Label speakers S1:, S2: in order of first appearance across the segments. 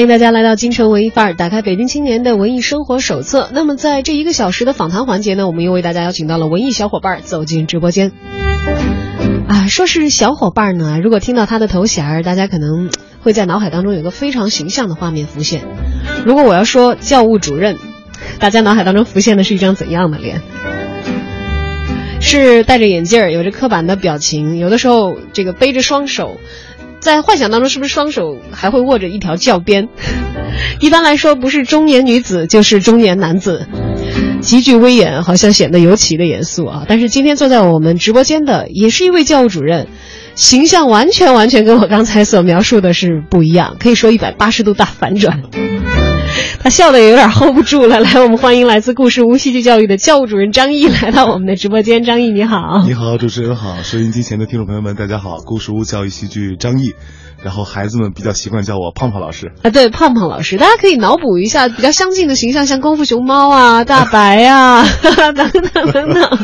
S1: 欢迎大家来到京城文艺范儿打开北京青年的文艺生活手册。那么在这一个小时的访谈环节呢我们又为大家邀请到了文艺小伙伴走进直播间。啊说是小伙伴呢如果听到他的头衔大家可能会在脑海当中有个非常形象的画面浮现。如果我要说教务主任大家脑海当中浮现的是一张怎样的脸。是戴着眼镜有着刻板的表情有的时候这个背着双手在幻想当中是不是双手还会握着一条教鞭？一般来说不是中年女子就是中年男子。极具威严好像显得尤其的严肃啊。但是今天坐在我们直播间的也是一位教务主任形象完全完全跟我刚才所描述的是不一样可以说一百八十度大反转。他笑的也有点 hold 不住了来我们欢迎来自故事屋戏剧教育的教务主任张毅来到我们的直播间。张毅
S2: 你好。你好主持人好收音机前的听众朋友们大家好。故事屋教育戏剧张毅。然后孩子们比较习惯叫我胖胖老师
S1: 啊，对，胖胖老师，大家可以脑补一下比较相近的形象，像功夫熊猫啊、大白啊 等等等等，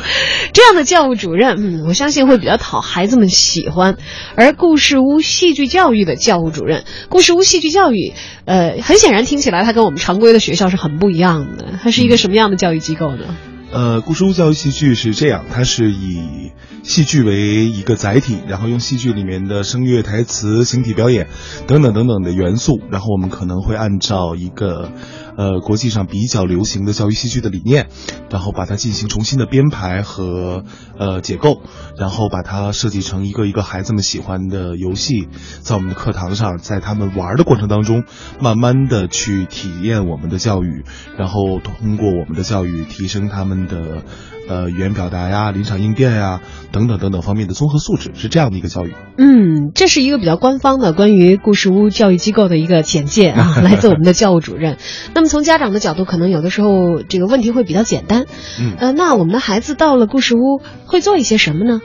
S1: 这样的教务主任，嗯，我相信会比较讨孩子们喜欢。而故事屋戏剧教育的教务主任，故事屋戏剧教育，呃，很显然听起来它跟我们常规的学校是很不一样的，它是一个什么样的教育机构呢？
S2: 呃，故事屋教育戏剧是这样，它是以戏剧为一个载体，然后用戏剧里面的声乐、台词、形体表演等等等等的元素，然后我们可能会按照一个。呃，国际上比较流行的教育戏剧的理念，然后把它进行重新的编排和呃解构，然后把它设计成一个一个孩子们喜欢的游戏，在我们的课堂上，在他们玩的过程当中，慢慢的去体验我们的教育，然后通过我们的教育提升他们的。呃，语言表达呀，临场应变呀，等等等等方面的综合素质，是这样的一个教育。
S1: 嗯，这是一个比较官方的关于故事屋教育机构的一个简介啊，来自我们的教务主任。那么从家长的角度，可能有的时候这个问题会比较简单。
S2: 嗯，
S1: 呃，那我们的孩子到了故事屋会做一些什么呢？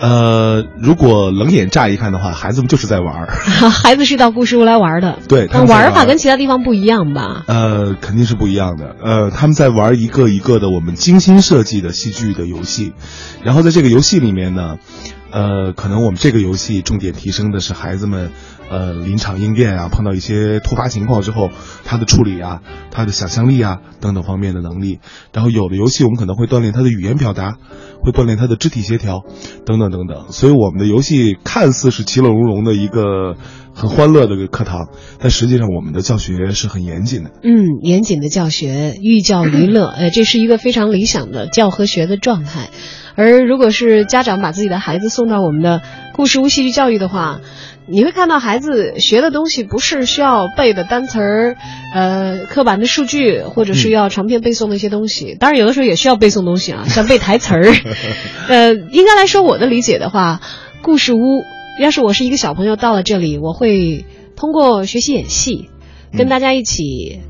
S2: 呃，如果冷眼乍一看的话，孩子们就是在玩儿。
S1: 孩子是到故事屋来玩的，
S2: 对，
S1: 玩法跟其他地方不一样吧？
S2: 呃，肯定是不一样的。呃，他们在玩一个一个的我们精心设计的戏剧的游戏，然后在这个游戏里面呢，呃，可能我们这个游戏重点提升的是孩子们。呃，临场应变啊，碰到一些突发情况之后，他的处理啊，他的想象力啊等等方面的能力。然后有的游戏我们可能会锻炼他的语言表达，会锻炼他的肢体协调，等等等等。所以我们的游戏看似是其乐融融的一个很欢乐的课堂，但实际上我们的教学是很严谨的。
S1: 嗯，严谨的教学，寓教于乐，呃，这是一个非常理想的教和学的状态。而如果是家长把自己的孩子送到我们的故事屋戏剧教育的话，你会看到孩子学的东西不是需要背的单词儿，呃，刻板的数据，或者是要长篇背诵的一些东西。当然，有的时候也需要背诵东西啊，像背台词儿。呃，应该来说，我的理解的话，故事屋，要是我是一个小朋友到了这里，我会通过学习演戏，跟大家一起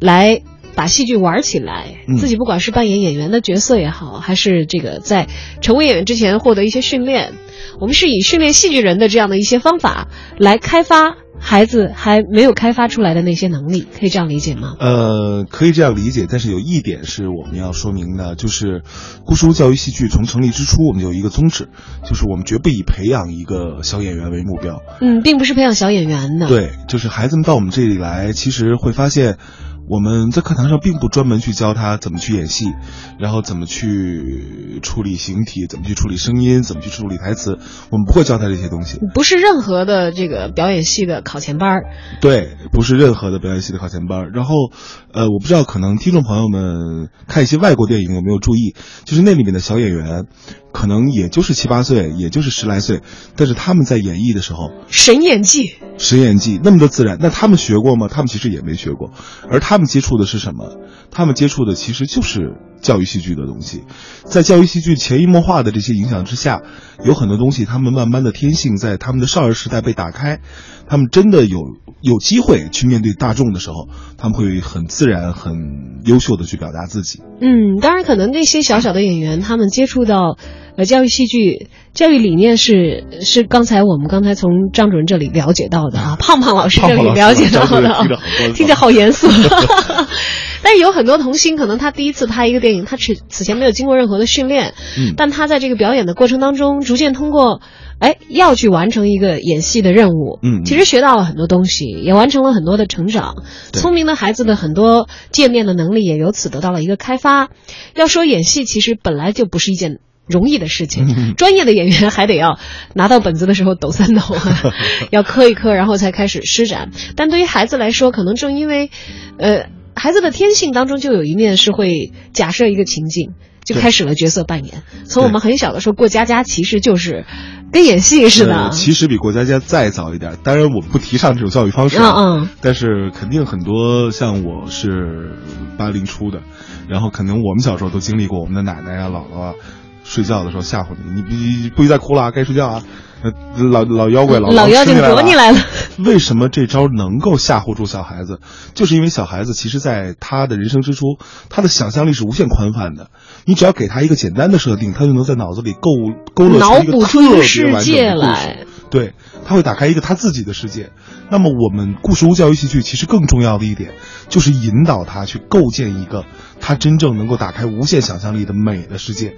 S1: 来把戏剧玩起来。自己不管是扮演演员的角色也好，还是这个在成为演员之前获得一些训练。我们是以训练戏剧人的这样的一些方法来开发孩子还没有开发出来的那些能力，可以这样理解吗？
S2: 呃，可以这样理解，但是有一点是我们要说明的，就是故事屋教育戏剧从成立之初，我们就有一个宗旨，就是我们绝不以培养一个小演员为目标。
S1: 嗯，并不是培养小演员的。
S2: 对，就是孩子们到我们这里来，其实会发现。我们在课堂上并不专门去教他怎么去演戏，然后怎么去处理形体，怎么去处理声音，怎么去处理台词，我们不会教他这些东西。
S1: 不是任何的这个表演系的考前班儿。
S2: 对，不是任何的表演系的考前班儿。然后，呃，我不知道可能听众朋友们看一些外国电影有没有注意，就是那里面的小演员。可能也就是七八岁，也就是十来岁，但是他们在演绎的时候，
S1: 神演技，
S2: 神演技那么的自然。那他们学过吗？他们其实也没学过，而他他们接触的是什么？他们接触的其实就是教育戏剧的东西，在教育戏剧潜移默化的这些影响之下，有很多东西他们慢慢的天性在他们的少儿时代被打开，他们真的有有机会去面对大众的时候，他们会很自然、很优秀的去表达自己。
S1: 嗯，当然，可能那些小小的演员，他们接触到。呃，教育戏剧教育理念是是刚才我们刚才从张主任这里了解到的啊，胖胖老师这里了解到的，听着好严肃。但是有很多童星，可能他第一次拍一个电影，他此此前没有经过任何的训练，
S2: 嗯
S1: 但他在这个表演的过程当中，逐渐通过，哎，要去完成一个演戏的任务，
S2: 嗯嗯
S1: 其实学到了很多东西，也完成了很多的成长。聪明的孩子的很多界面的能力也由此得到了一个开发。要说演戏，其实本来就不是一件。容易的事情，
S2: 嗯
S1: 专业的演员还得要拿到本子的时候抖三抖，要磕一磕，然后才开始施展。但对于孩子来说，可能正因为，呃，孩子的天性当中就有一面是会假设一个情境，就开始了角色扮演。从我们很小的时候过家家，其实就是跟演戏似的。
S2: 呃其实比过家家再早一点，当然我们不提倡这种教育方式啊，
S1: 嗯嗯
S2: 但是肯定很多像我是八零初的，然后可能我们小时候都经历过，我们的奶奶啊、姥姥啊，睡觉的时候吓唬你，你必不许再哭了啊，该睡觉啊，呃老老妖怪老
S1: 老妖精
S2: 吃
S1: 啄你来了。
S2: 为什么这招能够吓唬住小孩子？就是因为小孩子其实在他的人生之初，他的想象力是无限宽泛的。你只要给他一个简单的设定，他就能在脑子里构勾勒
S1: 脑
S2: 出一个特别
S1: 世
S2: 完整的故事。对，他会打开一个他自己的世界。那么我们故事屋教育戏剧其实更重要的一点，就是引导他去构建一个他真正能够打开无限想象力的美的世界，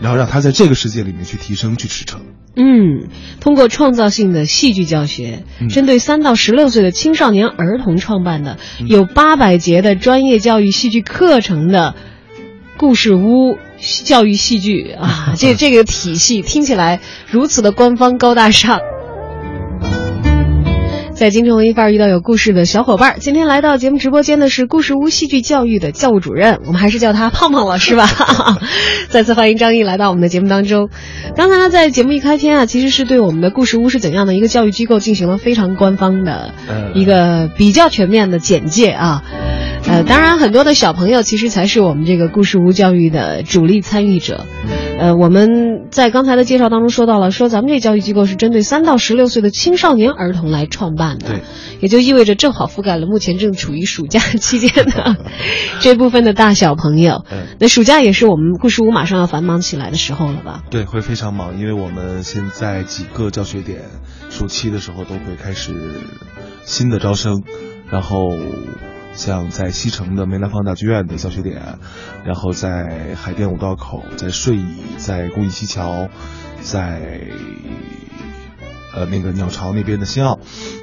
S2: 然后让他在这个世界里面去提升、去驰骋。
S1: 嗯，通过创造性的戏剧教学，
S2: 嗯
S1: 针对三到十六岁的青少年儿童创办的
S2: 嗯
S1: 有八百节的专业教育戏剧课程的故事屋教育戏剧啊，这 这个体系听起来如此的官方高大上。在京城文艺范儿遇到有故事的小伙伴儿，今天来到节目直播间的是故事屋戏剧教育的教务主任，我们还是叫他胖胖老师吧。再次欢迎张毅来到我们的节目当中。刚才呢，在节目一开篇啊，其实是对我们的故事屋是怎样的一个教育机构进行了非常官方的
S2: 呃
S1: 一个比较全面的简介啊。呃，当然，很多的小朋友其实才是我们这个故事屋教育的主力参与者。呃，我们在刚才的介绍当中说到了，说咱们这教育机构是针对三到十六岁的青少年儿童来创办的，
S2: 对，
S1: 也就意味着正好覆盖了目前正处于暑假期间的 这部分的大小朋友。
S2: 嗯
S1: 那暑假也是我们故事屋马上要繁忙起来的时候了吧？
S2: 对，会非常忙，因为我们现在几个教学点，暑期的时候都会开始新的招生，然后像在西城的梅兰芳大剧院的教学点，然后在海淀五道口，在顺义，在公益西桥，在呃那个鸟巢那边的新奥，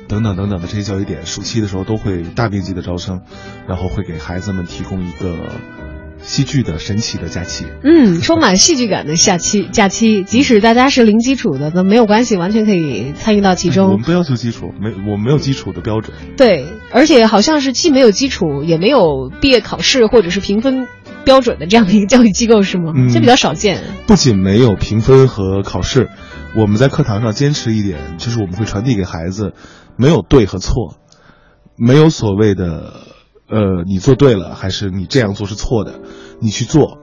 S2: 等等等等的这些教育点，暑期的时候都会大面积的招生，然后会给孩子们提供一个戏剧的神奇的假期。
S1: 嗯，充满戏剧感的假期，假期，即使大家是零基础的，那没有关系，完全可以参与到其中
S2: 我们。不要求基础，没我们没有基础的标准。
S1: 对，而且好像是既没有基础，也没有毕业考试或者是评分标准的这样的一个教育机构，是吗？
S2: 嗯
S1: 这比较少见。
S2: 不仅没有评分和考试，我们在课堂上坚持一点，就是我们会传递给孩子，没有对和错，没有所谓的，呃，你做对了还是你这样做是错的，你去做，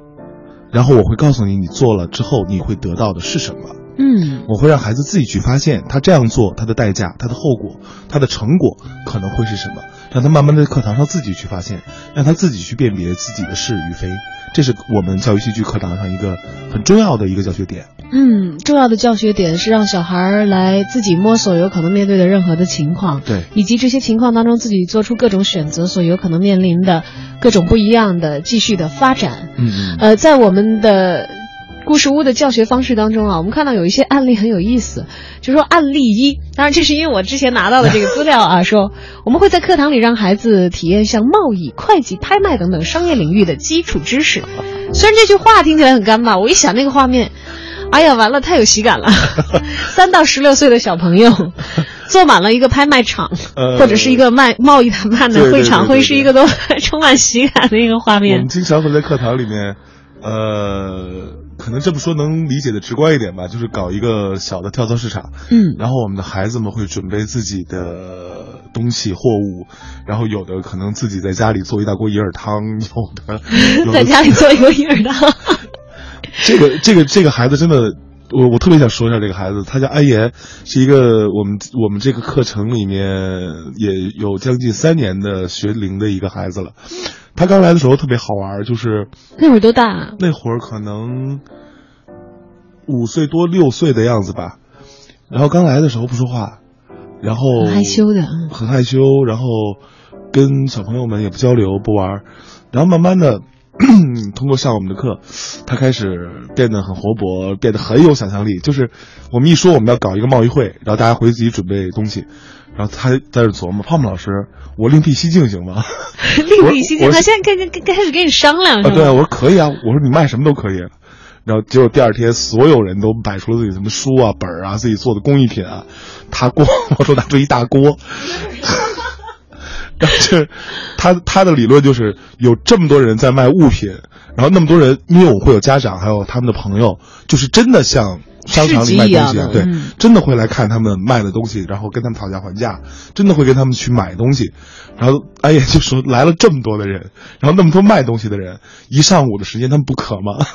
S2: 然后我会告诉你，你做了之后你会得到的是什么。
S1: 嗯
S2: 我会让孩子自己去发现，他这样做，他的代价、他的后果、他的成果可能会是什么，让他慢慢在课堂上自己去发现，让他自己去辨别自己的是与非，这是我们教育戏剧课堂上一个很重要的一个教学点。
S1: 嗯，重要的教学点是让小孩儿来自己摸索有可能面对的任何的情况，
S2: 对
S1: 以及这些情况当中自己做出各种选择所有可能面临的各种不一样的继续的发展。
S2: 嗯嗯
S1: 呃，在我们的故事屋的教学方式当中啊，我们看到有一些案例很有意思，就说案例一，当然这是因为我之前拿到的这个资料啊，说我们会在课堂里让孩子体验像贸易、会计、拍卖等等商业领域的基础知识。虽然这句话听起来很干巴，我一想那个画面。哎呀，完了，太有喜感了！三到十六岁的小朋友坐满了一个拍卖场，
S2: 呃
S1: 或者是一个卖贸易谈判的会场，会是一个都 充满喜感的一个画面我
S2: 们。经常会在课堂里面，呃，可能这么说能理解的直观一点吧，就是搞一个小的跳蚤市场，
S1: 嗯，
S2: 然后我们的孩子们会准备自己的东西货物，然后有的可能自己在家里做一大锅银耳汤，有的 有的
S1: 在家里做一锅银耳汤。
S2: 这个这个这个孩子真的，我我特别想说一下这个孩子，他叫安岩，是一个我们我们这个课程里面也有将近三年的学龄的一个孩子了。他刚来的时候特别好玩，就是
S1: 那会儿多大啊？
S2: 那会儿可能五岁多六岁的样子吧，然后刚来的时候不说话，然后
S1: 很害羞的嗯
S2: 很害羞，然后跟小朋友们也不交流不玩，然后慢慢的。通过上我们的课，他开始变得很活泼，变得很有想象力。就是 我们一说我们要搞一个贸易会，然后大家回去自己准备东西，然后他在这琢磨：胖胖老师，我另辟蹊径行吗？
S1: 另辟蹊径，他现在开开开始跟你商量是
S2: 吧？对，我说可以啊，我说你卖什么都可以。然后结果第二天，所有人都摆出了自己什么书啊、本啊、自己做的工艺品啊。他光，我说拿出一大锅。然后就是他他的理论就是有这么多人在卖物品，然后那么多人，因为我会有家长，还有他们的朋友，就是真的像商场里卖东西，对，真的会来看他们卖的东西，然后跟他们讨价还价，真的会跟他们去买东西。然后哎呀，就说来了这么多的人，然后那么多卖东西的人，一上午的时间他们不渴吗？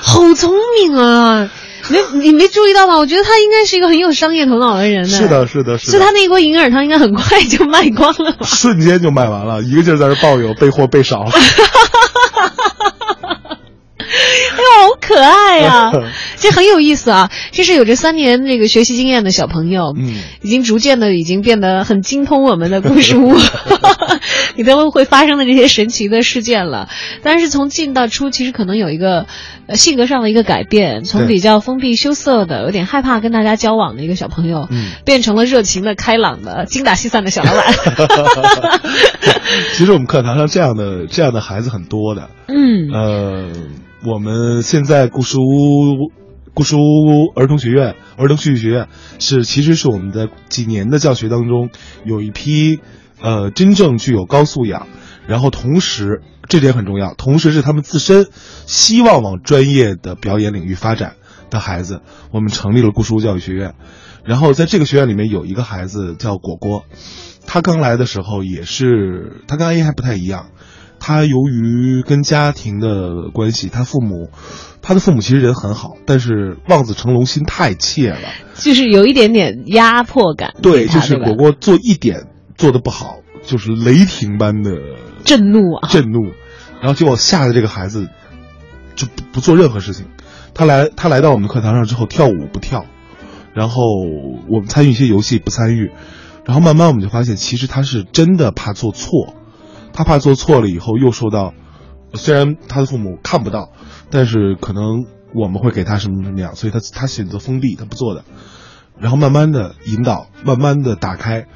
S1: 好聪明啊！没，你没注意到吗？我觉得他应该是一个很有商业头脑的人呢。
S2: 是的，是的，是
S1: 的。所以他那一锅银耳汤应该很快就卖光了吧，
S2: 瞬间就卖完了，一个劲儿在这抱怨备货备少了。
S1: 哎呦，好可爱呀！这很有意思啊。这是有着三年那个学习经验的小朋友，嗯，已经逐渐的已经变得很精通我们的故事屋 里头会发生的这些神奇的事件了。但是从进到出，其实可能有一个呃性格上的一个改变，从比较封闭羞涩的、有点害怕跟大家交往的一个小朋友，嗯，变成了热情的、开朗的、精打细算的小老板。
S2: 其实我们课堂上这样的这样的孩子很多的，嗯，呃。我们现在故事屋，故事屋儿童学院、儿童戏剧学院是，其实是我们的几年的教学当中有一批，呃，真正具有高素养，然后同时这点很重要，同时是他们自身希望往专业的表演领域发展的孩子，我们成立了故事屋教育学院。然后在这个学院里面有一个孩子叫果果，他刚来的时候也是，他跟阿姨还不太一样。他由于跟家庭的关系，他父母，他的父母其实人很好，但是望子成龙心太切了，
S1: 就是有一点点压迫感。
S2: 对，就是果果做一点做的不好，就是雷霆般的
S1: 震怒啊，
S2: 震怒，然后结果吓得这个孩子就不不做任何事情。他来他来到我们课堂上之后，跳舞不跳，然后我们参与一些游戏不参与，然后慢慢我们就发现，其实他是真的怕做错。他怕做错了以后又受到，虽然他的父母看不到，但是可能我们会给他什么什么样，所以他他选择封闭，他不做的，然后慢慢的引导，慢慢的打开，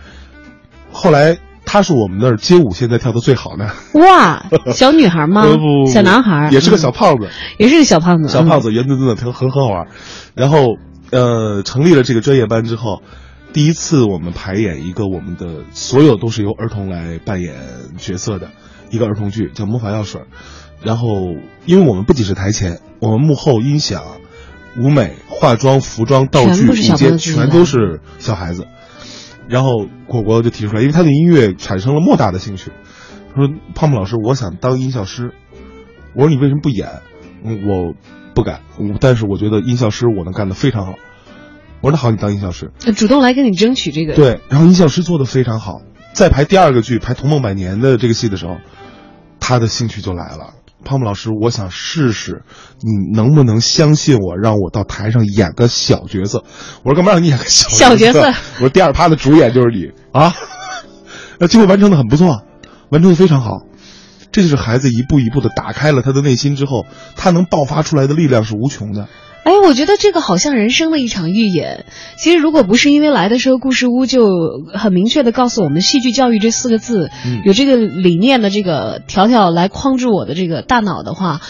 S2: 后来他是我们那儿街舞现在跳的最好的。
S1: 哇，小女孩吗？
S2: 不，
S1: 小男孩，
S2: 也是个小胖子，
S1: 也是个小胖子，
S2: 小胖子圆墩墩的，很很好玩。然后呃，成立了这个专业班之后。第一次我们排演一个我们的所有都是由儿童来扮演角色的一个儿童剧，叫《魔法药水》。然后，因为我们不仅是台前，我们幕后音响、舞美、化妆、服装、道具、舞间全都是小孩子。然后果果就提出来，因为他对音乐产生了莫大的兴趣，他说：“胖胖老师，我想当音效师。”我说：“你为什么不演？”我不敢，但是我觉得音效师我能干得非常好。我说那好，你当音效师，
S1: 主动来跟你争取这个。
S2: 对，然后音效师做的非常好。在排第二个剧，排《童梦百年》的这个戏的时候，他的兴趣就来了。胖胖老师，我想试试，你能不能相信我，让我到台上演个小角色？我说干嘛让你演个
S1: 小角色？
S2: 我说第二趴的主演就是你啊。那结果完成的很不错，完成的非常好。这就是孩子一步一步的打开了他的内心之后，他能爆发出来的力量是无穷的。
S1: 哎，我觉得这个好像人生的一场预演。其实，如果不是因为来的时候故事屋就很明确的告诉我们“戏剧教育”这四个字，有这个理念的这个条条来框住我的这个大脑的话。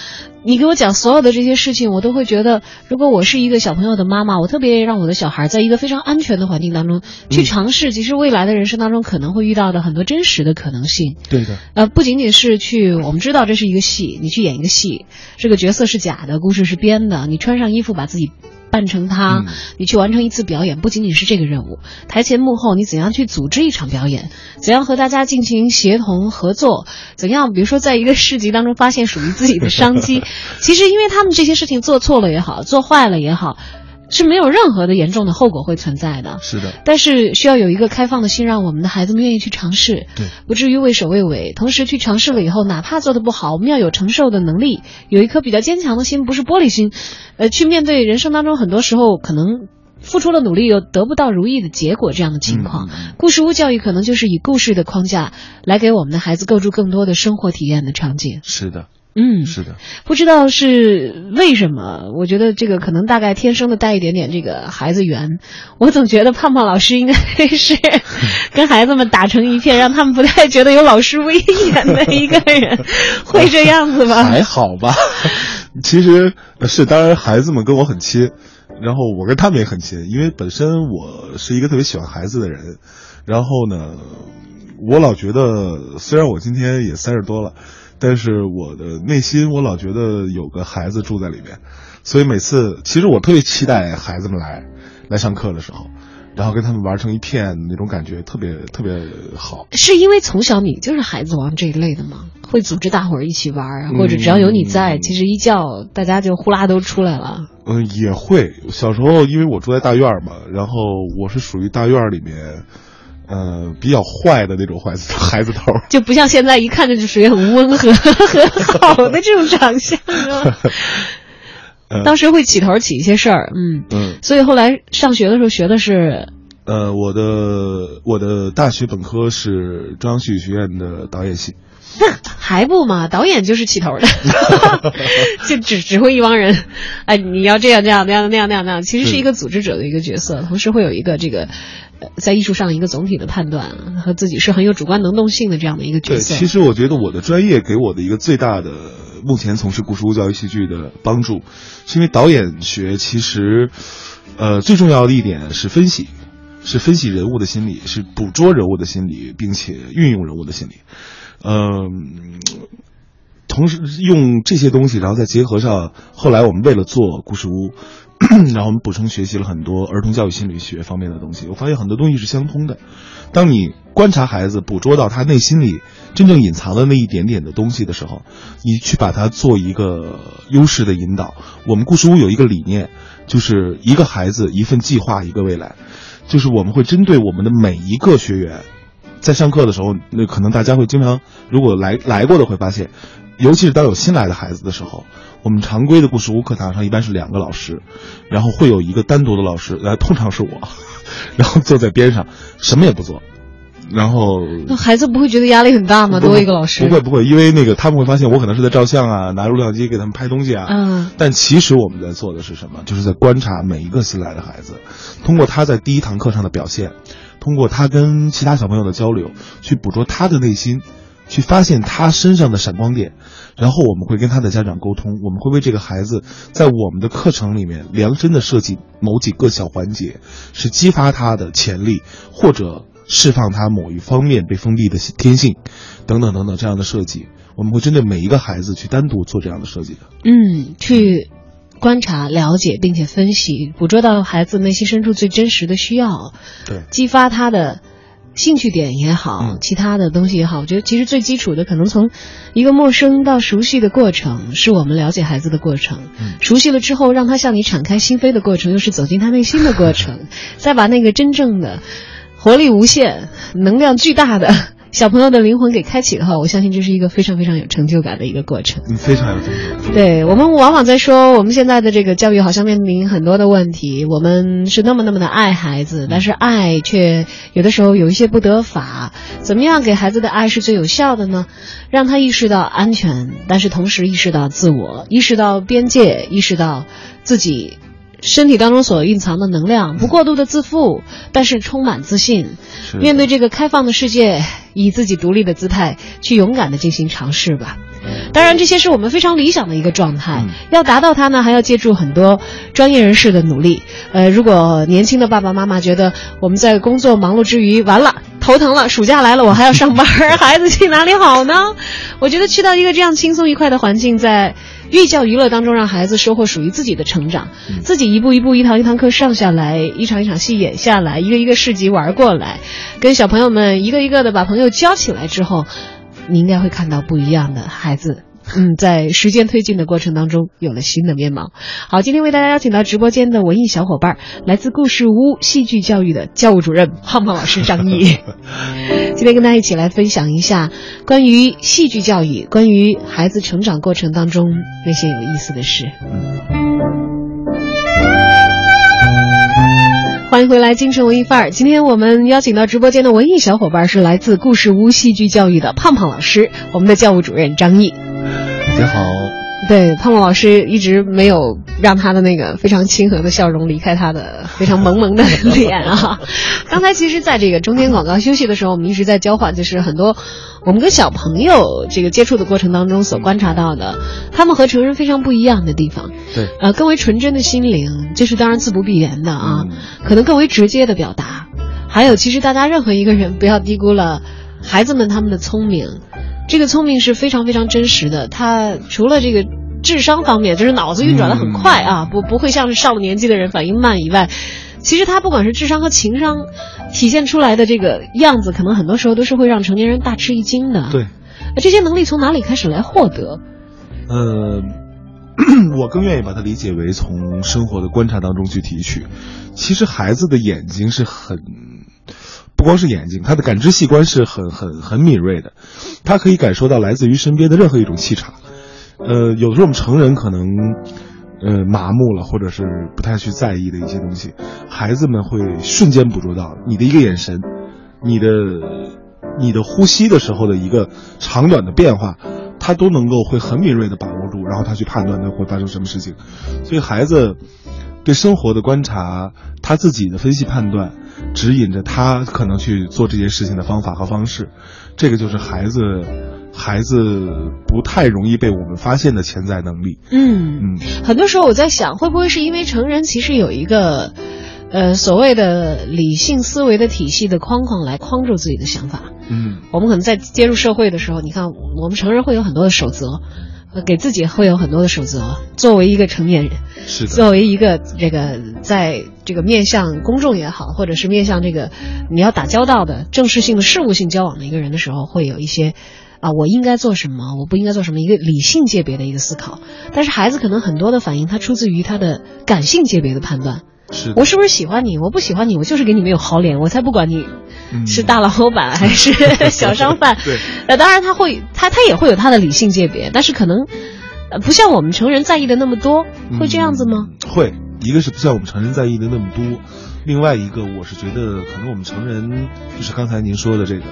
S1: 你给我讲所有的这些事情，我都会觉得，如果我是一个小朋友的妈妈，我特别让我的小孩在一个非常安全的环境当中去尝试，其实未来的人生当中可能会遇到的很多真实的可能性。
S2: 对的，
S1: 呃，不仅仅是去，我们知道这是一个戏，你去演一个戏，这个角色是假的，故事是编的，你穿上衣服把自己。扮成他，你去完成一次表演，不仅仅是这个任务。台前幕后，你怎样去组织一场表演？怎样和大家进行协同合作？怎样，比如说，在一个市集当中发现属于自己的商机？其实，因为他们这些事情做错了也好，做坏了也好。是没有任何的严重的后果会存在的，
S2: 是的。
S1: 但是需要有一个开放的心，让我们的孩子们愿意去尝试，
S2: 对，
S1: 不至于畏首畏尾。同时去尝试了以后，哪怕做的不好，我们要有承受的能力，有一颗比较坚强的心，不是玻璃心，呃，去面对人生当中很多时候可能。付出了努力又得不到如意的结果这样的情况。
S2: 嗯
S1: 故事屋教育可能就是以故事的框架来给我们的孩子构筑更多的生活体验的场景。
S2: 是的，
S1: 嗯，
S2: 是的，
S1: 不知道是为什么，我觉得这个可能大概天生的带一点点这个孩子缘。我总觉得胖胖老师应该是 跟孩子们打成一片，让他们不太觉得有老师威严的一个人，会这样子吧？
S2: 还好吧。其实是，当然孩子们跟我很亲，然后我跟他们也很亲，因为本身我是一个特别喜欢孩子的人。然后呢，我老觉得，虽然我今天也三十多了，但是我的内心我老觉得有个孩子住在里面，所以每次其实我特别期待孩子们来来上课的时候。然后跟他们玩成一片，那种感觉特别特别好。
S1: 是因为从小你就是孩子王这一类的吗？会组织大伙儿一起玩，或者只要有你在，
S2: 嗯
S1: 其实一叫大家就呼啦都出来了。
S2: 嗯，也会。小时候因为我住在大院嘛，然后我是属于大院里面，呃，比较坏的那种坏子孩子头。
S1: 就不像现在一看着就属于很温和、很好的这种长相，当时会起头起一些事儿，嗯，
S2: 嗯
S1: 所以后来上学的时候学的是，
S2: 呃，我的我的大学本科是中央戏剧学院的导演系。
S1: 那 还不嘛？导演就是起头的，就指指挥一帮人，哎，你要这样这样那样那样那样那样，其实是一个组织者的一个角色，同时会有一个这个。在艺术上一个总体的判断和自己是很有主观能动性的这样的一个角，色。
S2: 其实我觉得我的专业给我的一个最大的目前从事故事屋教育戏剧的帮助，是因为导演学其实，呃，最重要的一点是分析，是分析人物的心理，是捕捉人物的心理，并且运用人物的心理，嗯、同时用这些东西，然后再结合上后来我们为了做故事屋。然后我们补充学习了很多儿童教育心理学方面的东西，我发现很多东西是相通的。当你观察孩子，捕捉到他内心里真正隐藏的那一点点的东西的时候，你去把它做一个优势的引导。我们故事屋有一个理念，就是一个孩子一份计划一个未来，就是我们会针对我们的每一个学员，在上课的时候，那可能大家会经常，如果来来过的会发现，尤其是当有新来的孩子的时候，我们常规的故事屋课堂上一般是两个老师，然后会有一个单独的老师，呃，通常是我，然后坐在边上什么也不做，然后
S1: 那孩子不会觉得压力很大吗？多一个老师，
S2: 不会不会，因为那个他们会发现我可能是在照相啊，拿录像机给他们拍东西啊。
S1: 嗯
S2: 但其实我们在做的是什么？就是在观察每一个新来的孩子，通过他在第一堂课上的表现，通过他跟其他小朋友的交流，去捕捉他的内心，去发现他身上的闪光点，然后我们会跟他的家长沟通，我们会为这个孩子在我们的课程里面量身的设计某几个小环节，是激发他的潜力，或者释放他某一方面被封闭的天性，等等等等这样的设计，我们会针对每一个孩子去单独做这样的设计的。
S1: 嗯，去观察、了解，并且分析，捕捉到孩子内心深处最真实的需要，
S2: 对。
S1: 激发他的兴趣点也好，
S2: 嗯
S1: 其他的东西也好，我觉得其实最基础的，可能从一个陌生到熟悉的过程，是我们了解孩子的过程。
S2: 嗯
S1: 熟悉了之后，让他向你敞开心扉的过程，又是走进他内心的过程，再把那个真正的活力无限、能量巨大的。小朋友的灵魂给开启的话，我相信这是一个非常非常有成就感的一个过程。
S2: 嗯，非常有成就。
S1: 对我们往往在说，我们现在的这个教育好像面临很多的问题。我们是那么那么的爱孩子，但是爱却有的时候有一些不得法。怎么样给孩子的爱是最有效的呢？让他意识到安全，但是同时意识到自我，意识到边界，意识到自己。身体当中所蕴藏的能量，不过度的自负，但是充满自信。面对这个开放的世界，以自己独立的姿态去勇敢的进行尝试吧。当然，这些是我们非常理想的一个状态。
S2: 嗯
S1: 要达到它呢，还要借助很多专业人士的努力。呃，如果年轻的爸爸妈妈觉得我们在工作忙碌之余，完了头疼了，暑假来了，我还要上班，孩子去哪里好呢？我觉得去到一个这样轻松愉快的环境，在寓教于乐当中，让孩子收获属于自己的成长，
S2: 嗯
S1: 自己一步一步、一堂一堂课上下来，一场一场戏演下来，一个一个市集玩过来，跟小朋友们一个一个的把朋友交起来之后，你应该会看到不一样的孩子。嗯，在时间推进的过程当中，有了新的面貌。好，今天为大家邀请到直播间的文艺小伙伴，来自故事屋戏剧教育的教务主任胖胖老师张毅。今天跟大家一起来分享一下关于戏剧教育，关于孩子成长过程当中那些有意思的事。欢迎回来，京城文艺范儿。今天我们邀请到直播间的文艺小伙伴是来自故事屋戏剧教育的胖胖老师，我们的教务主任张毅。
S2: 大家好。
S1: 对，胖胖老师一直没有让他的那个非常亲和的笑容离开他的非常萌萌的脸啊。刚才其实，在这个中间广告休息的时候，我们一直在交换，就是很多我们跟小朋友这个接触的过程当中所观察到的，他们和成人非常不一样的地方。
S2: 对，
S1: 呃，更为纯真的心灵，这是当然自不必言的啊。可能更为直接的表达，还有，其实大家任何一个人不要低估了孩子们他们的聪明。这个聪明是非常非常真实的，他除了这个智商方面，就是脑子运转的很快啊，不不会像是上了年纪的人反应慢以外，其实他不管是智商和情商，体现出来的这个样子，可能很多时候都是会让成年人大吃一惊的。
S2: 对，
S1: 这些能力从哪里开始来获得？
S2: 呃，我更愿意把它理解为从生活的观察当中去提取。其实孩子的眼睛是很。光是眼睛，他的感知器官是很很很敏锐的，他可以感受到来自于身边的任何一种气场。呃，有的时候我们成人可能，呃，麻木了，或者是不太去在意的一些东西，孩子们会瞬间捕捉到你的一个眼神，你的你的呼吸的时候的一个长短的变化，他都能够会很敏锐的把握住，然后他去判断他会发生什么事情。所以孩子对生活的观察，他自己的分析判断。指引着他可能去做这件事情的方法和方式，这个就是孩子，孩子不太容易被我们发现的潜在能力。
S1: 嗯嗯，很多时候我在想，会不会是因为成人其实有一个，呃，所谓的理性思维的体系的框框来框住自己的想法。
S2: 嗯，
S1: 我们可能在接入社会的时候，你看，我们成人会有很多的守则。给自己会有很多的守则。作为一个成年人，
S2: 是
S1: 作为一个这个在这个面向公众也好，或者是面向这个你要打交道的正式性的事务性交往的一个人的时候，会有一些啊，我应该做什么，我不应该做什么，一个理性界别的一个思考。但是孩子可能很多的反应，他出自于他的感性界别的判断。
S2: 是
S1: 我是不是喜欢你？我不喜欢你，我就是给你没有好脸，我才不管你是大老板 还是 小商贩。
S2: 对，
S1: 那，当然他会，他他也会有他的理性界别，但是可能，呃，不像我们成人在意的那么多，会这样子吗？
S2: 会，一个是不像我们成人在意的那么多，另外一个我是觉得可能我们成人就是刚才您说的这个，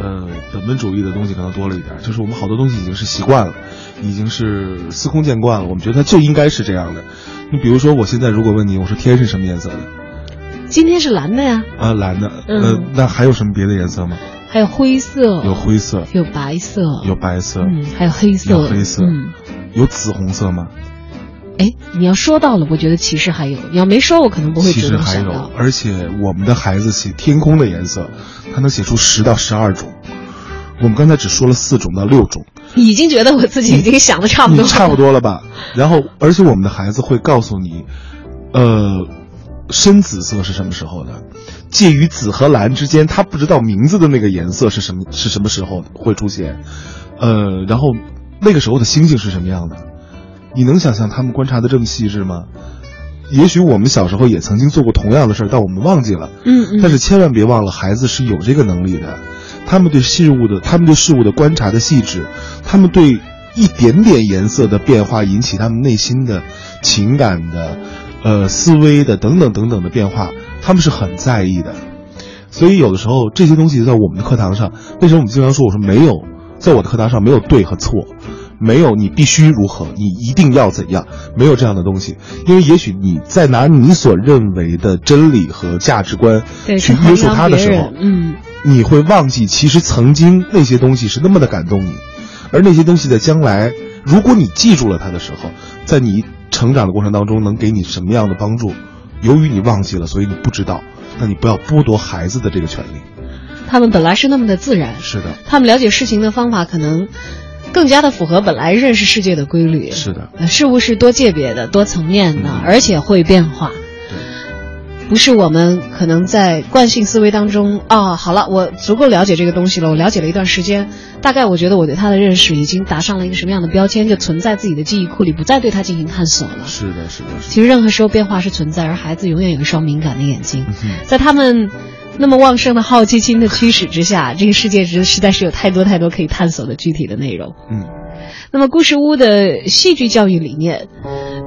S2: 呃，本本主义的东西可能多了一点，就是我们好多东西已经是习惯了，已经是司空见惯了，我们觉得它就应该是这样的。你比如说，我现在如果问你，我说天是什么颜色的？
S1: 今天是蓝的呀。
S2: 啊，蓝的。嗯。那还有什么别的颜色吗？
S1: 还有灰色。
S2: 有灰色。
S1: 有白色。
S2: 有白色。
S1: 嗯，还有黑色。
S2: 有黑色。
S1: 嗯。
S2: 有紫红色吗？
S1: 哎，你要说到了，我觉得其实还有。你要没说，我可能不会
S2: 其实还有，而且我们的孩子写天空的颜色，他能写出十到十二种。我们刚才只说了四种到六种。
S1: 已经觉得我自己已经想的差不多，
S2: 差不多了吧？然后，而且我们的孩子会告诉你，呃，深紫色是什么时候的？介于紫和蓝之间，他不知道名字的那个颜色是什么？是什么时候会出现？呃，然后那个时候的星星是什么样的？你能想象他们观察的这么细致吗？也许我们小时候也曾经做过同样的事儿，但我们忘记了。
S1: 嗯嗯。
S2: 但是千万别忘了，孩子是有这个能力的。他们对事物的，他们对事物的观察的细致，他们对一点点颜色的变化引起他们内心的情感的，呃，思维的等等等等的变化，他们是很在意的。所以有的时候这些东西在我们的课堂上，为什么我们经常说我说没有，在我的课堂上没有对和错，没有你必须如何，你一定要怎样，没有这样的东西，因为也许你在拿你所认为的真理和价值观去约束他的时候，
S1: 嗯。
S2: 你会忘记，其实曾经那些东西是那么的感动你，而那些东西在将来，如果你记住了它的时候，在你成长的过程当中能给你什么样的帮助？由于你忘记了，所以你不知道。那你不要剥夺孩子的这个权利。
S1: 他们本来是那么的自然，
S2: 是的。
S1: 他们了解事情的方法可能更加的符合本来认识世界的规律。
S2: 是的。
S1: 事物是多界别的、多层面的，而且会变化。不是我们可能在惯性思维当中啊，好了，我足够了解这个东西了，我了解了一段时间，大概我觉得我对它的认识已经打上了一个什么样的标签，就存在自己的记忆库里，不再对它进行探索了。
S2: 是的，是的。
S1: 其实任何时候变化是存在，而孩子永远有一双敏感的眼睛，在他们那么旺盛的好奇心的驱使之下，这个世界实实在是有太多太多可以探索的具体的内容。
S2: 嗯。
S1: 那么故事屋的戏剧教育理念，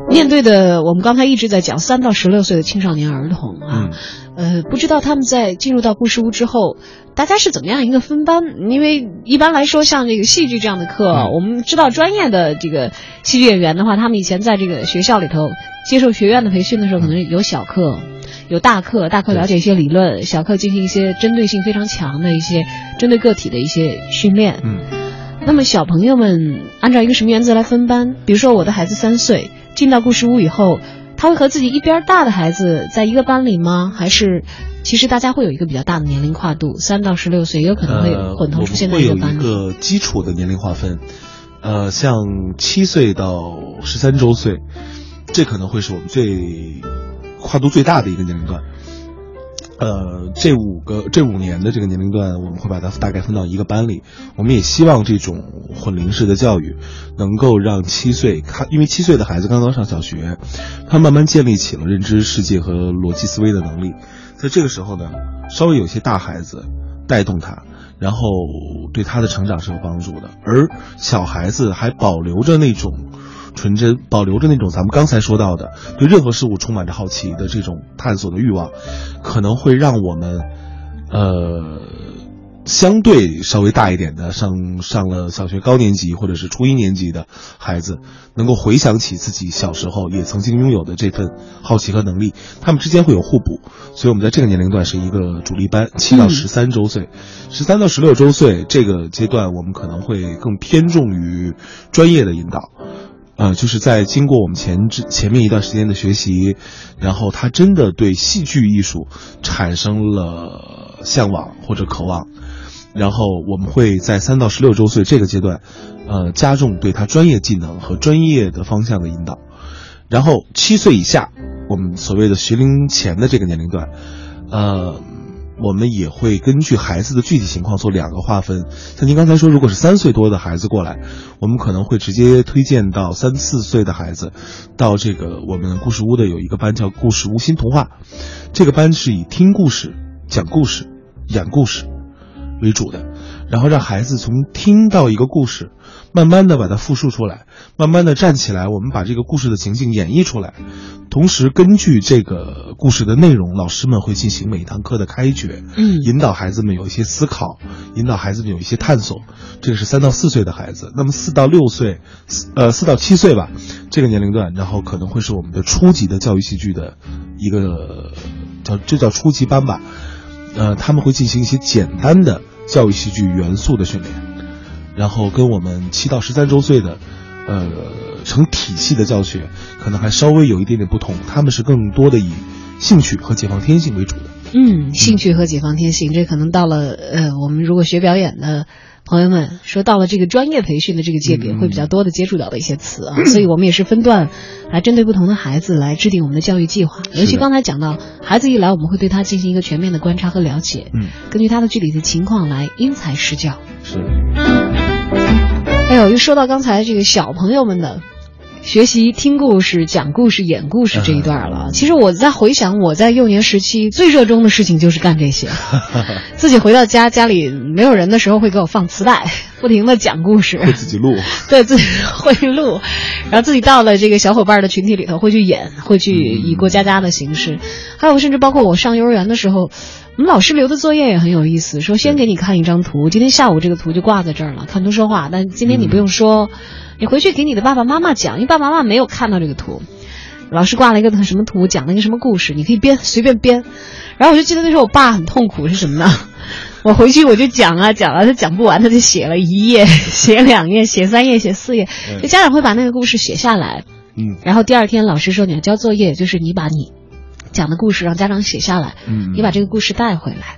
S1: 面对的我们刚才一直在讲三到十六岁的青少年儿童啊，呃，不知道他们在进入到故事屋之后，大家是怎么样一个分班？因为一般来说，像这个戏剧这样的课，我们知道专业的这个戏剧演员的话，他们以前在这个学校里头接受学院的培训的时候，可能有小课。有大课，大课了解一些理论；小课进行一些针对性非常强的一些针对个体的一些训练。
S2: 嗯，
S1: 那么小朋友们按照一个什么原则来分班？比如说，我的孩子三岁进到故事屋以后，他会和自己一边大的孩子在一个班里吗？还是其实大家会有一个比较大的年龄跨度，三到十六岁也有可能会混同出现在一个班
S2: 里。会有一个基础的年龄划分，呃，像七岁到十三周岁，这可能会是我们最。跨度最大的一个年龄段，呃，这五个这五年的这个年龄段，我们会把它大概分到一个班里。我们也希望这种混龄式的教育，能够让七岁，看因为七岁的孩子刚刚上小学，他慢慢建立起了认知世界和逻辑思维的能力，在这个时候呢，稍微有些大孩子带动他，然后对他的成长是有帮助的，而小孩子还保留着那种。纯真，保留着那种咱们刚才说到的对任何事物充满着好奇的这种探索的欲望，可能会让我们，呃，相对稍微大一点的上上了小学高年级或者是初一年级的孩子，能够回想起自己小时候也曾经拥有的这份好奇和能力，他们之间会有互补，所以我们在这个年龄段是一个主力班，七到十三周岁，十三到十六周岁这个阶段，我们可能会更偏重于专业的引导。呃，就是在经过我们前之前面一段时间的学习，然后他真的对戏剧艺术产生了向往或者渴望，然后我们会在三到十六周岁这个阶段，呃，加重对他专业技能和专业的方向的引导，然后七岁以下，我们所谓的学龄前的这个年龄段，呃。我们也会根据孩子的具体情况做两个划分。像您刚才说，如果是三岁多的孩子过来，我们可能会直接推荐到三四岁的孩子，到这个我们故事屋的有一个班叫故事屋新童话，这个班是以听故事、讲故事、演故事为主的，然后让孩子从听到一个故事。慢慢的把它复述出来，慢慢的站起来，我们把这个故事的情境演绎出来，同时根据这个故事的内容，老师们会进行每一堂课的开掘，
S1: 嗯，
S2: 引导孩子们有一些思考，引导孩子们有一些探索。这个是三到四岁的孩子，那么四到六岁，呃，四到七岁吧，这个年龄段，然后可能会是我们的初级的教育戏剧的一个叫这叫初级班吧，呃，他们会进行一些简单的教育戏剧元素的训练。然后跟我们七到十三周岁的，呃，成体系的教学，可能还稍微有一点点不同。他们是更多的以兴趣和解放天性为主的。
S1: 嗯，兴趣和解放天性，这可能到了呃，我们如果学表演的朋友们说到了这个专业培训的这个界别，会比较多的接触到的一些词啊。所以我们也是分段来针对不同的孩子来制定我们的教育计划。尤其刚才讲到孩子一来，我们会对他进行一个全面的观察和了解，
S2: 嗯，
S1: 根据他的具体的情况来因材施教。
S2: 是。
S1: 哎呦，又说到刚才这个小朋友们的学习听故事、讲故事、演故事这一段了。其实我在回想我在幼年时期最热衷的事情就是干这些。自己回到家，家里没有人的时候会给我放磁带，不停的讲故事。
S2: 会自己录。
S1: 对自己会录，然后自己到了这个小伙伴的群体里头会去演，会去以过家家的形式。还有甚至包括我上幼儿园的时候。我们老师留的作业也很有意思，说先给你看一张图，今天下午这个图就挂在这儿了，看图说话。但今天你不用说，你回去给你的爸爸妈妈讲，因为爸爸妈妈没有看到这个图。老师挂了一个什么图，讲了一个什么故事，你可以编，随便编。然后我就记得那时候我爸很痛苦是什么呢？我回去我就讲啊讲啊，他讲不完，他就写了一页，写两页，写三页，写四页。就家长会把那个故事写下来，
S2: 嗯，
S1: 然后第二天老师说你要交作业，就是你把你。讲的故事让家长写下来，
S2: 嗯，
S1: 你把这个故事带回来。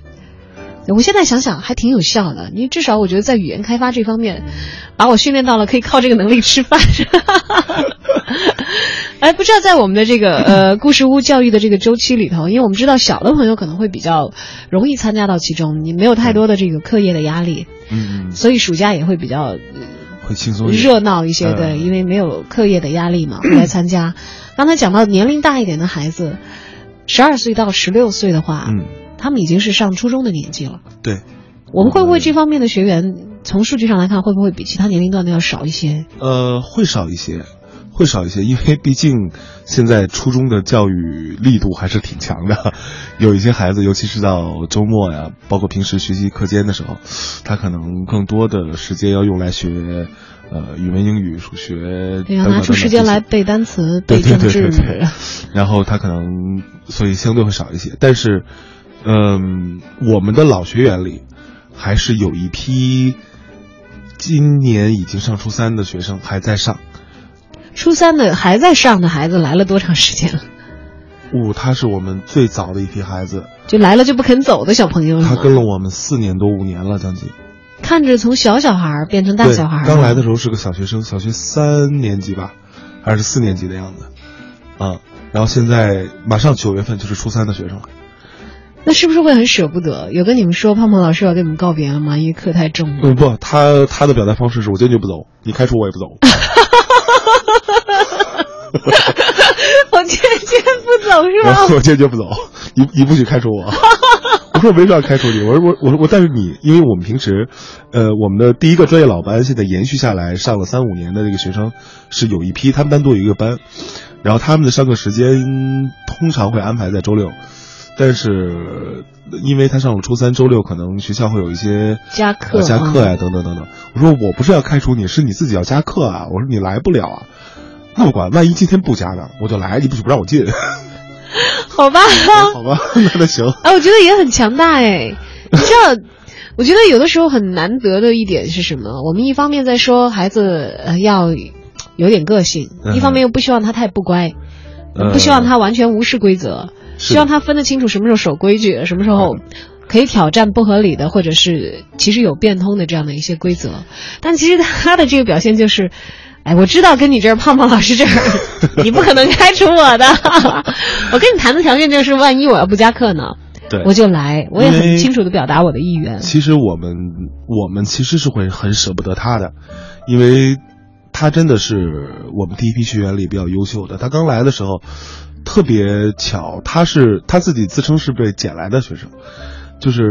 S1: 我现在想想还挺有效的，你至少我觉得在语言开发这方面，把我训练到了可以靠这个能力吃饭。哎，不知道在我们的这个呃故事屋教育的这个周期里头，因为我们知道小的朋友可能会比较容易参加到其中，你没有太多的这个课业的压力，
S2: 嗯，
S1: 所以暑假也会比较
S2: 会轻松
S1: 热闹一些，对，因为没有课业的压力嘛，来参加。刚才讲到年龄大一点的孩子。十二岁到十六岁的话，
S2: 嗯，
S1: 他们已经是上初中的年纪了。
S2: 对，
S1: 我们会不会这方面的学员从数据上来看，会不会比其他年龄段的要少一些？
S2: 呃，会少一些，会少一些，因为毕竟现在初中的教育力度还是挺强的，有一些孩子，尤其是到周末呀，包括平时学习课间的时候，他可能更多的时间要用来学，呃，语文、英语、数学，
S1: 对，要拿出时间来背单词、背政治，
S2: 然后他可能所以相对会少一些，但是，嗯，我们的老学员里。还是有一批今年已经上初三的学生还在上，
S1: 初三的还在上的孩子来了多长时间了？
S2: 哦，他是我们最早的一批孩子，
S1: 就来了就不肯走的小朋友
S2: 他跟了我们四年多五年了，将近。
S1: 看着从小小孩变成大小孩，
S2: 刚来的时候是个小学生，小学三年级吧，还是四年级的样子，啊，然后现在马上九月份就是初三的学生了。
S1: 那是不是会很舍不得？有跟你们说胖胖老师要跟你们告别了吗？因为课太重了。
S2: 不不，他他的表达方式是我坚决不走，你开除我也不走。
S1: 我坚决不走是吗？
S2: 我坚决不走，你你不许开除我。我说没必要开除你，我说我我说我，但是你，因为我们平时，呃，我们的第一个专业老班现在延续下来，上了三五年的这个学生是有一批，他们单独有一个班，然后他们的上课时间通常会安排在周六。但是，因为他上了初三，周六可能学校会有一些
S1: 加课、
S2: 加课呀，等等等等。我说我不是要开除你，是你自己要加课啊。我说你来不了啊，那不管，万一今天不加呢，我就来，你不许不让我进。
S1: 好吧，
S2: 好吧，那那行。
S1: 哎，我觉得也很强大哎。你知道，我觉得有的时候很难得的一点是什么？我们一方面在说孩子要有点个性，一方面又不希望他太不乖，不希望他完全无视规则。希望他分得清楚什么时候守规矩，什么时候可以挑战不合理的，或者是其实有变通的这样的一些规则。但其实他的这个表现就是，哎，我知道跟你这儿胖胖老师这儿，你不可能开除我的。我跟你谈的条件就是，万一我要不加课呢，
S2: 对，
S1: 我就来。我也很清楚的表达我的意愿。
S2: 其实我们我们其实是会很舍不得他的，因为他真的是我们第一批学员里比较优秀的。他刚来的时候。特别巧，他是他自己自称是被捡来的学生，就是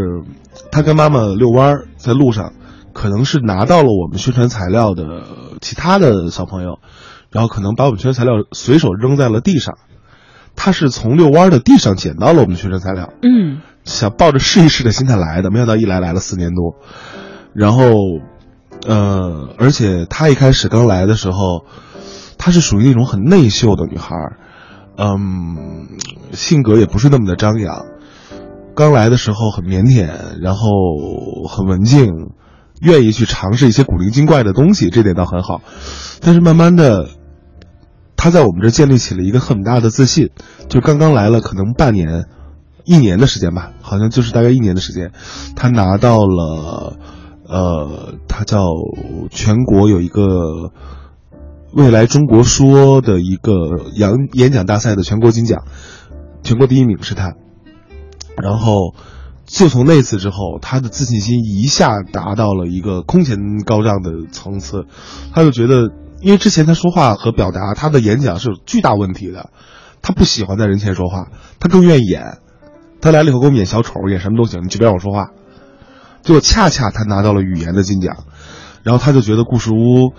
S2: 他跟妈妈遛弯儿，在路上，可能是拿到了我们宣传材料的其他的小朋友，然后可能把我们宣传材料随手扔在了地上，他是从遛弯的地上捡到了我们宣传材料，
S1: 嗯，
S2: 想抱着试一试的心态来的，没想到一来来了四年多，然后，呃，而且他一开始刚来的时候，她是属于那种很内秀的女孩。嗯，性格也不是那么的张扬，刚来的时候很腼腆，然后很文静，愿意去尝试一些古灵精怪的东西，这点倒很好。但是慢慢的，他在我们这建立起了一个很大的自信。就刚刚来了，可能半年、一年的时间吧，好像就是大概一年的时间，他拿到了，呃，他叫全国有一个。未来中国说的一个演演讲大赛的全国金奖，全国第一名是他。然后，就从那次之后，他的自信心一下达到了一个空前高涨的层次。他就觉得，因为之前他说话和表达，他的演讲是有巨大问题的。他不喜欢在人前说话，他更愿意演。他来了以后给我们演小丑，演什么都行，你就别让我说话。结果恰恰他拿到了语言的金奖，然后他就觉得故事屋。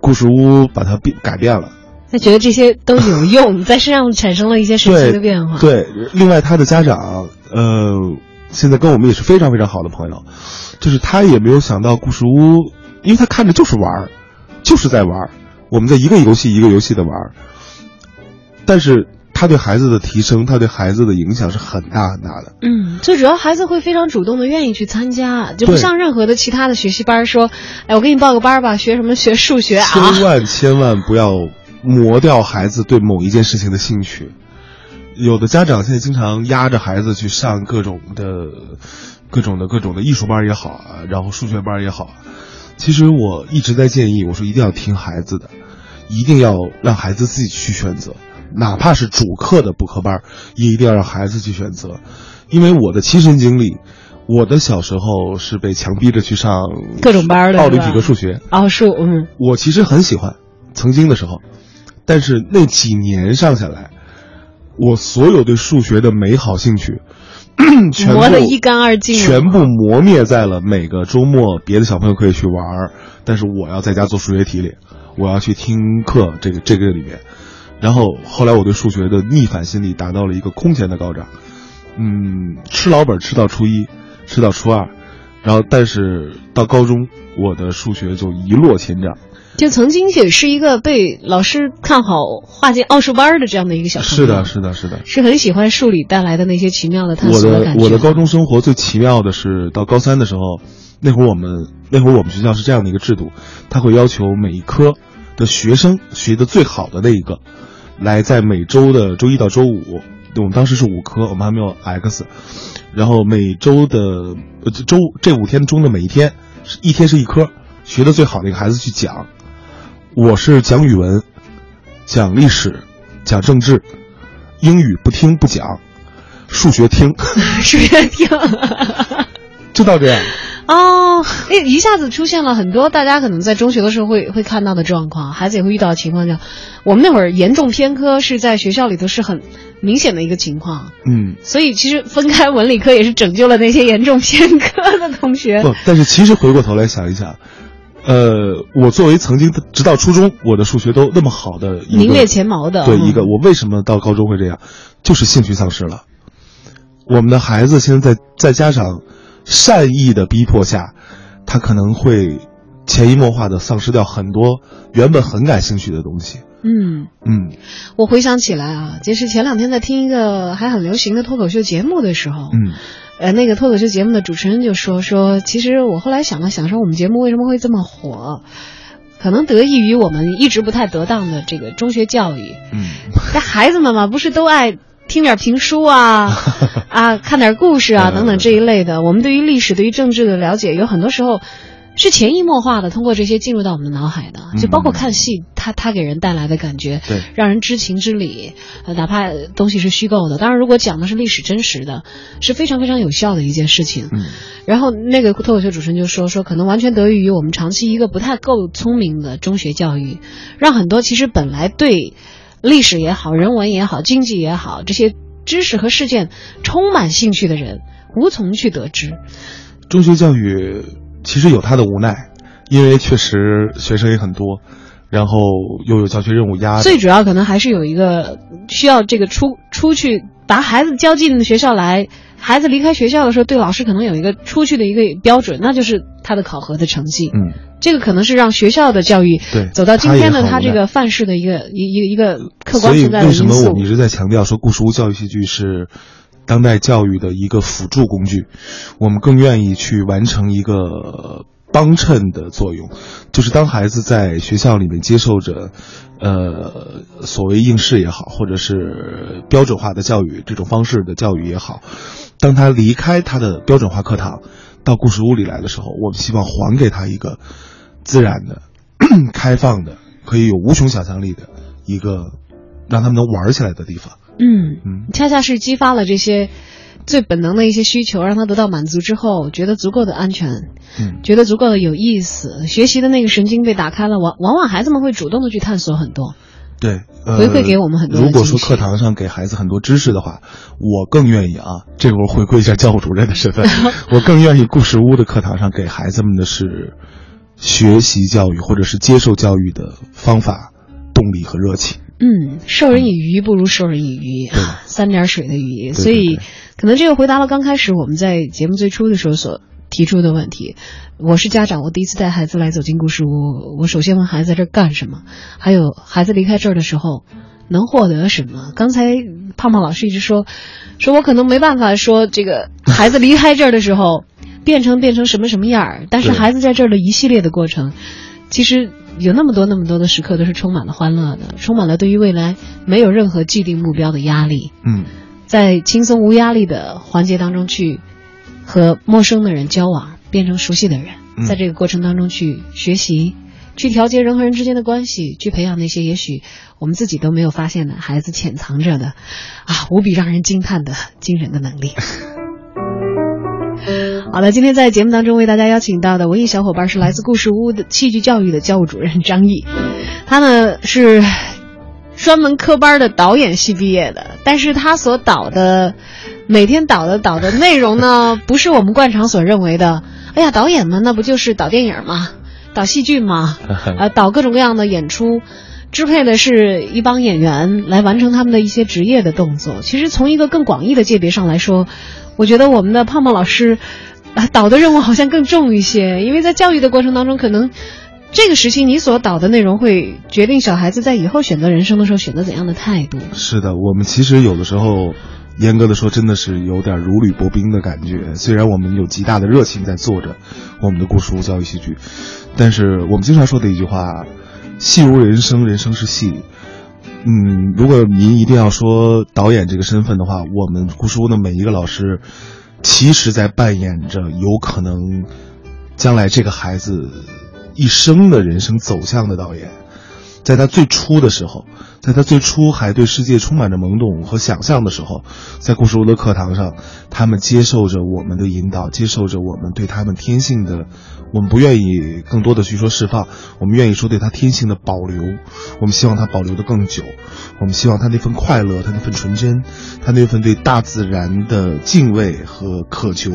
S2: 故事屋把他变改变了，
S1: 他觉得这些都有用，在身上产生了一些神奇的变化。
S2: 对，另外他的家长，呃，现在跟我们也是非常非常好的朋友，就是他也没有想到故事屋，因为他看着就是玩儿，就是在玩儿，我们在一个游戏一个游戏的玩儿，但是。他对孩子的提升，他对孩子的影响是很大很大的。
S1: 嗯，最主要孩子会非常主动的愿意去参加，就不像任何的其他的学习班说，哎，我给你报个班吧，学什么学数学啊？
S2: 千万千万不要磨掉孩子对某一件事情的兴趣。有的家长现在经常压着孩子去上各种的、各种的、各种的艺术班也好啊，然后数学班也好。其实我一直在建议，我说一定要听孩子的，一定要让孩子自己去选择。哪怕是主课的补课班，也一定要让孩子去选择，因为我的亲身经历，我的小时候是被强逼着去上
S1: 各种班的
S2: 奥林匹克数学
S1: 奥数，嗯，
S2: 我其实很喜欢，曾经的时候，但是那几年上下来，我所有对数学的美好兴趣，全部
S1: 磨得一干二净
S2: 全部磨灭在了每个周末别的小朋友可以去玩，但是我要在家做数学题里，我要去听课这个这个里面。然后后来我对数学的逆反心理达到了一个空前的高涨，嗯，吃老本吃到初一，吃到初二，然后但是到高中我的数学就一落千丈。
S1: 就曾经也是一个被老师看好划进奥数班的这样的一个小朋友，
S2: 是的，是的，是的。
S1: 是很喜欢数理带来的那些奇妙的探
S2: 我
S1: 索感觉。
S2: 的我的高中生活最奇妙的是到高三的时候，那会儿我们那会儿我们学校是这样的一个制度，他会要求每一科的学生学的最好的那一个，来在每周的周一到周五，我们当时是五科，我们还没有 X，然后每周的呃周这五天中的每一天，是一天是一科，学的最好的一个孩子去讲。我是讲语文，讲历史，讲政治，英语不听不讲，数学听，
S1: 数学听。
S2: 就到这样。
S1: 哦，哎，一下子出现了很多大家可能在中学的时候会会看到的状况，孩子也会遇到的情况，叫我们那会儿严重偏科是在学校里头是很明显的一个情况，
S2: 嗯，
S1: 所以其实分开文理科也是拯救了那些严重偏科的同学。
S2: 不，但是其实回过头来想一想，呃，我作为曾经直到初中我的数学都那么好的一个
S1: 名列前茅的，嗯
S2: 对一个，我为什么到高中会这样，就是兴趣丧失了。我们的孩子现在在再加上善意的逼迫下，他可能会潜移默化的丧失掉很多原本很感兴趣的东西。
S1: 嗯，
S2: 嗯
S1: 我回想起来啊，就是前两天在听一个还很流行的脱口秀节目的时候，
S2: 嗯
S1: 呃，那个脱口秀节目的主持人就说说，其实我后来想了想，说我们节目为什么会这么火，可能得益于我们一直不太得当的这个中学教育。
S2: 嗯，
S1: 但孩子们嘛，不是都爱听点评书啊，啊，看点故事啊
S2: 嗯
S1: 等等这一类的。我们对于历史、对于政治的了解，有很多时候是潜移默化的，通过这些进入到我们的脑海的。就包括看戏，它它给人带来的感觉，
S2: 对
S1: 让人知情知理。呃，哪怕东西是虚构的，当然如果讲的是历史真实的，是非常非常有效的一件事情。
S2: 嗯
S1: 然后那个脱口秀主持人就说说，可能完全得益于我们长期一个不太够聪明的中学教育，让很多其实本来对历史也好、人文也好、经济也好这些知识和事件充满兴趣的人，无从去得知。
S2: 中学教育其实有他的无奈，因为确实学生也很多，然后又有教学任务压力。
S1: 最主要可能还是有一个需要这个出出去把孩子交进学校来，孩子离开学校的时候，对老师可能有一个出去的一个标准，那就是他的考核的成绩。
S2: 嗯，
S1: 这个可能是让学校的教育
S2: 对
S1: 走到今天的他这个范式的一个一一个一个客观存在的因
S2: 为什么
S1: 素
S2: 我们一直在强调说故事屋教育戏剧是当代教育的一个辅助工具？我们更愿意去完成一个帮衬的作用，就是当孩子在学校里面接受着，呃，所谓应试也好，或者是标准化的教育这种方式的教育也好，当他离开他的标准化课堂，到故事屋里来的时候，我们希望还给他一个自然的、开放的、可以有无穷想象力的一个让他们能玩起来的地方。
S1: 嗯
S2: 嗯
S1: 恰恰是激发了这些最本能的一些需求，让他得到满足之后，觉得足够的安全，
S2: 嗯
S1: 觉得足够的有意思，学习的那个神经被打开了，往往往孩子们会主动的去探索很多。
S2: 对，呃、
S1: 回馈给我们很多
S2: 如果说课堂上给孩子很多知识的话，我更愿意啊，这会儿回归一下教务主任的身份，我更愿意故事屋的课堂上给孩子们的是学习教育或者是接受教育的方法、动力和热情。
S1: 嗯，授人以鱼不如授人以渔
S2: 对，
S1: 三点水的鱼，所以可能这个回答了刚开始我们在节目最初的时候所提出的问题。我是家长，我第一次带孩子来走进故事屋，我首先问孩子在这干什么，还有孩子离开这儿的时候能获得什么。刚才胖胖老师一直说，说我可能没办法说这个孩子离开这儿的时候变成变成什么什么样儿，但是孩子在这儿的一系列的过程，其实有那么多那么多的时刻都是充满了欢乐的，充满了对于未来没有任何既定目标的压力，
S2: 嗯，
S1: 在轻松无压力的环节当中去和陌生的人交往，变成熟悉的人，
S2: 嗯
S1: 在这个过程当中去学习。去调节人和人之间的关系，去培养那些也许我们自己都没有发现的孩子潜藏着的，啊，无比让人惊叹的惊人的能力。好的，今天在节目当中为大家邀请到的文艺小伙伴是来自故事屋的戏剧教育的教务主任张毅，他呢是专门科班的导演系毕业的，但是他所导的每天导的导的内容呢，不是我们惯常所认为的。哎呀，导演嘛，那不就是导电影嘛，导戏剧嘛，呃，导各种各样的演出，支配的是一帮演员来完成他们的一些职业的动作。其实从一个更广义的界别上来说，我觉得我们的胖胖老师，啊，导的任务好像更重一些，因为在教育的过程当中，可能这个时期你所导的内容会决定小孩子在以后选择人生的时候选择怎样的态度。
S2: 是的，我们其实有的时候。严格的说，真的是有点如履薄冰的感觉。虽然我们有极大的热情在做着我们的故事屋教育戏剧，但是我们经常说的一句话：“戏如人生，人生是戏。”嗯，如果您一定要说导演这个身份的话，我们故事屋的每一个老师，其实在扮演着有可能将来这个孩子一生的人生走向的导演。在他最初的时候，在他最初还对世界充满着懵懂和想象的时候，在故事屋的课堂上，他们接受着我们的引导，接受着我们对他们天性的，我们不愿意更多的去说释放，我们愿意说对他天性的保留，我们希望他保留的更久，我们希望他那份快乐，他那份纯真，他那份对大自然的敬畏和渴求，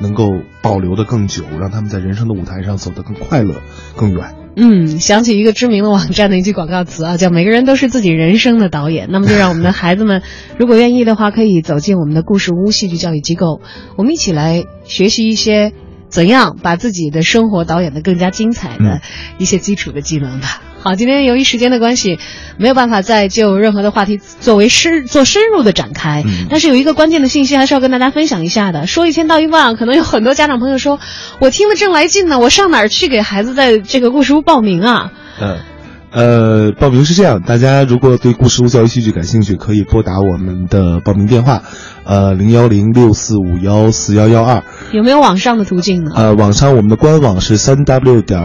S2: 能够保留的更久，让他们在人生的舞台上走得更快乐、更远。
S1: 嗯，想起一个知名的网站的一句广告词啊，叫“每个人都是自己人生的导演”。那么，就让我们的孩子们，如果愿意的话，可以走进我们的故事屋戏剧教育机构，我们一起来学习一些怎样把自己的生活导演的更加精彩的一些基础的技能吧。好，今天由于时间的关系，没有办法再就任何的话题作为深做深入的展开。但是有一个关键的信息还是要跟大家分享一下的。说一千道一万，可能有很多家长朋友说，我听了正来劲呢，我上哪儿去给孩子在这个故事屋报名啊？
S2: 嗯，呃，报名是这样，大家如果对故事屋教育戏剧感兴趣，可以拨打我们的报名电话，呃，零幺零六四五幺四幺幺二。
S1: 有没有网上的途径呢？
S2: 呃，网上我们的官网是三 w 点。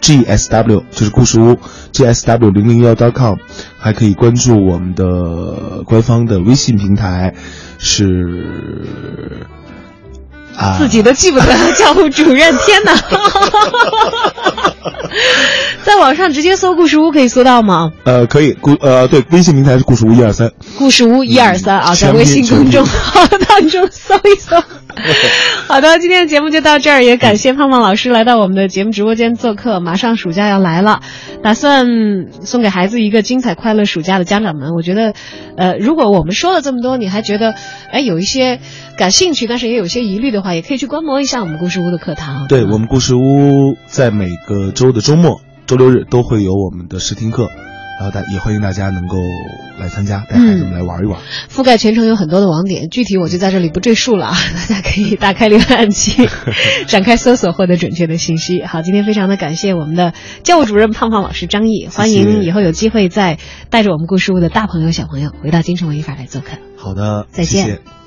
S2: G S W 就是故事屋，G S W 零零幺 .com，还可以关注我们的官方的微信平台，是
S1: 啊，自己都记不得教务主任，天哪！在网上直接搜故事屋可以搜到吗？
S2: 呃，可以，故呃对，微信平台是故事屋一二三，
S1: 故事屋一二三啊，在微信公众号当中搜一搜。好的，今天的节目就到这儿，也感谢胖胖老师来到我们的节目直播间做客。马上暑假要来了，打算送给孩子一个精彩快乐暑假的家长们，我觉得，呃，如果我们说了这么多，你还觉得，哎，有一些感兴趣，但是也有些疑虑的话，也可以去观摩一下我们故事屋的课堂。
S2: 对我们故事屋在每个周的周末、周六日都会有我们的试听课。然后大也欢迎大家能够来参加，带孩子们来玩一玩。
S1: 覆盖全程有很多的网点，具体我就在这里不赘述了啊，大家可以打开浏览器，展开搜索，获得准确的信息。好，今天非常的感谢我们的教务主任胖胖老师张毅，欢迎以后有机会再带着我们故事屋的大朋友小朋友回到京城文艺法来做客。
S2: 好的，
S1: 再见。